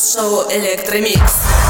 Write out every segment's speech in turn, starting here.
радиошоу Электромикс.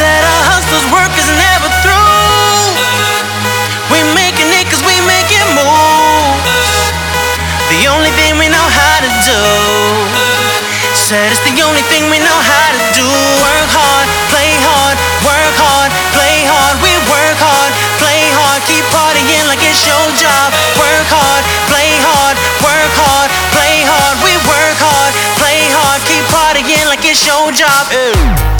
Said our hustlers' work is never through. We making it cause we make it move. The only thing we know how to do. Said it's the only thing we know how to do. Work hard, play hard, work hard, play hard. We work hard, play hard, keep partying like it's your job. Work hard, play hard, work hard, play hard. We work hard, play hard, keep partying like it's your job. Ew.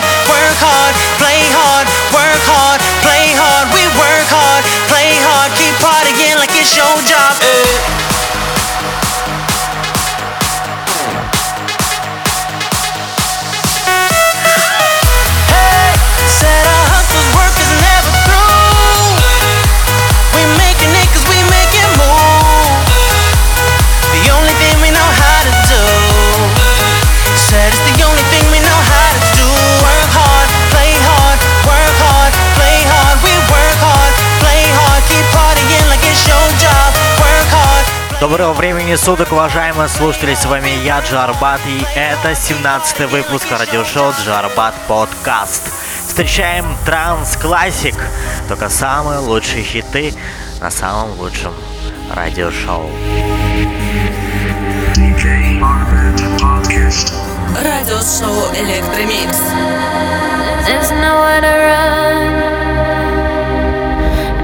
Доброго времени суток, уважаемые слушатели, с вами я, Джарбат, и это 17 выпуск радиошоу Джарбат Подкаст. Встречаем Транс Классик, только самые лучшие хиты на самом лучшем радиошоу. Радиошоу Электромикс. There's nowhere to run,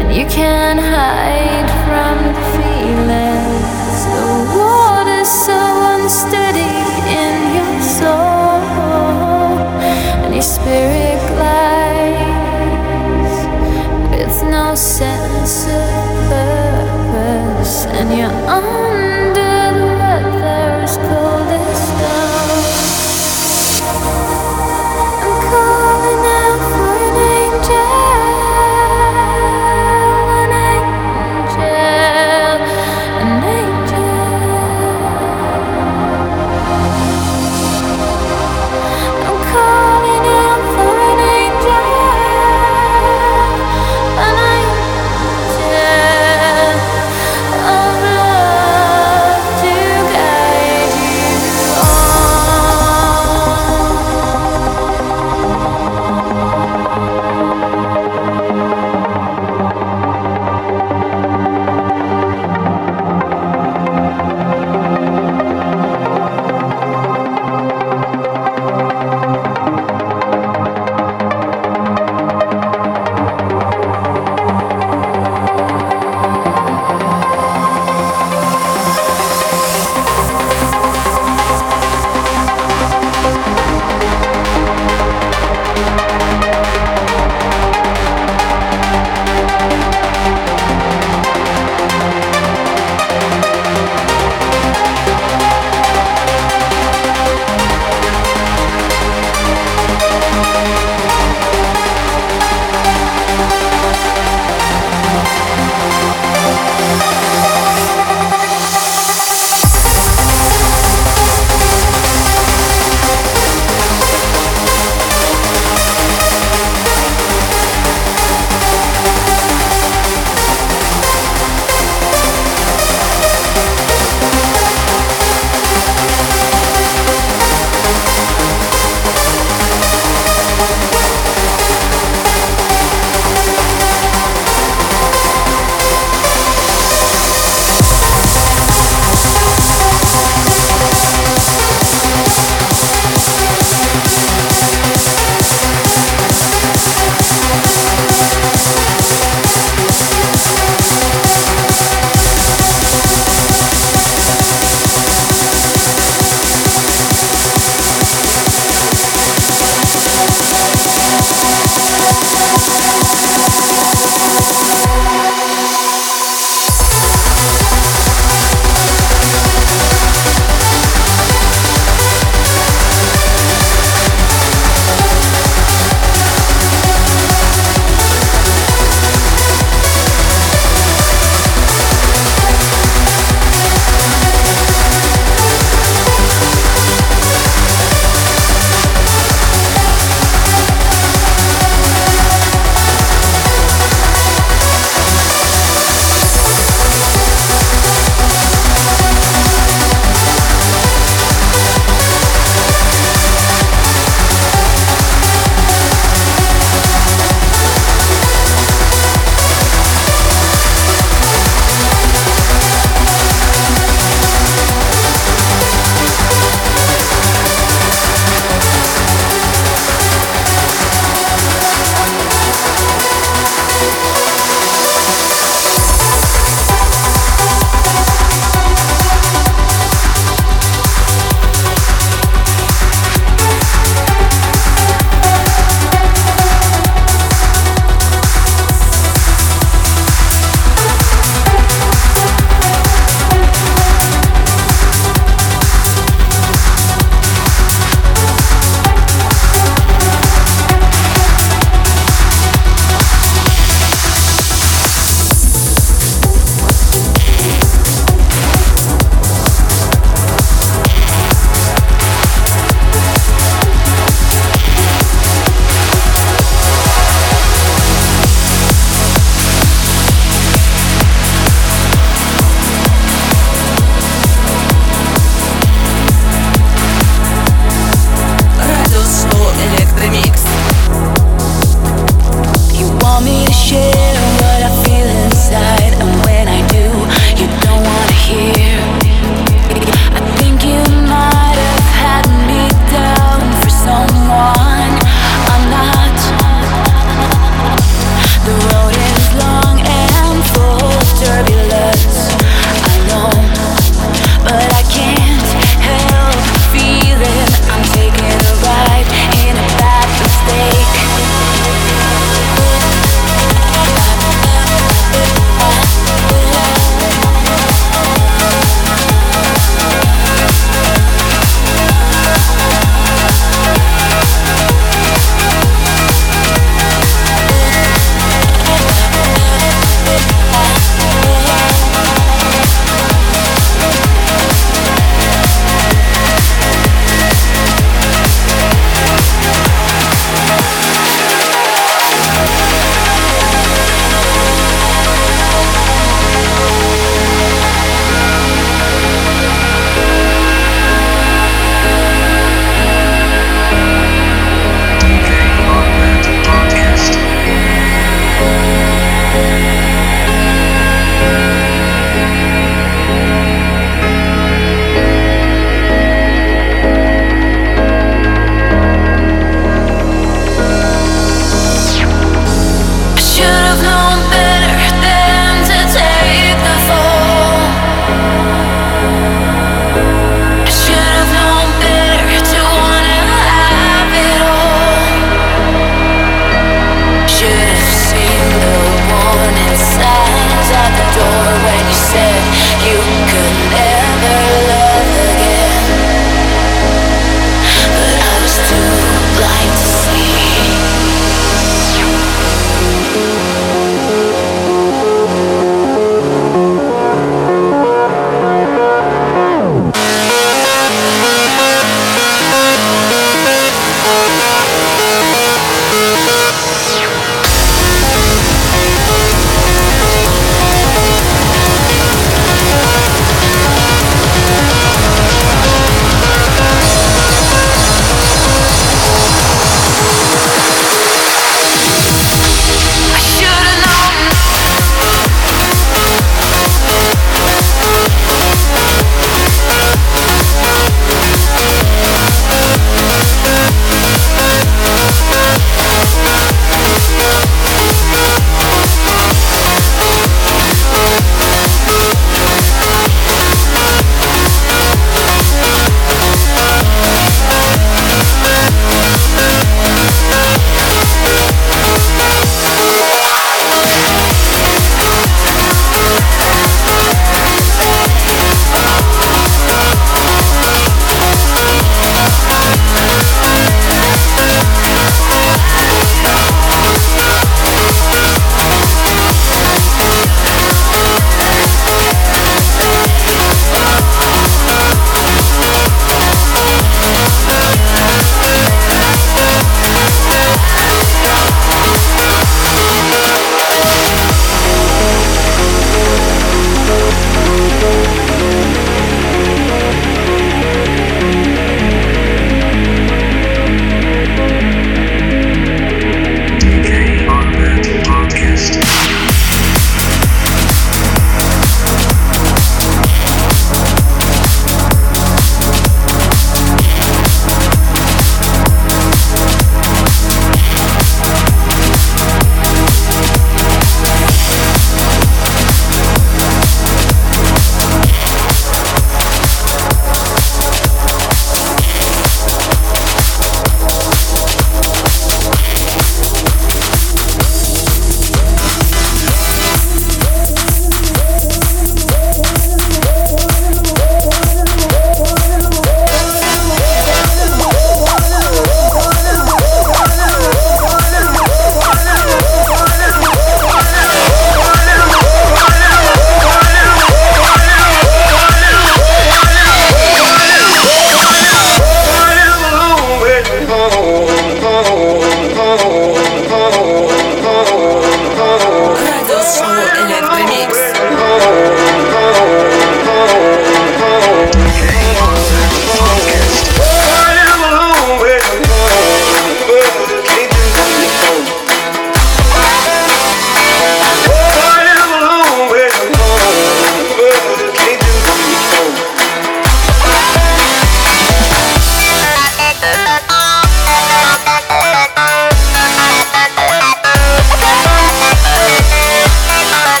and you can't hide from spirit glides with no sense of purpose, and you're under the weather's coldest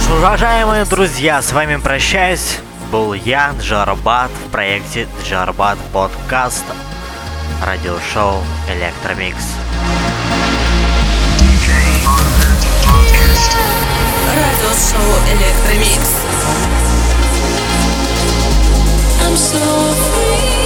ж, уважаемые друзья, с вами прощаюсь. Был я, Джарбат, в проекте Джарбат Подкаст, радиошоу Электромикс. Радиошоу Электромикс. I'm so free.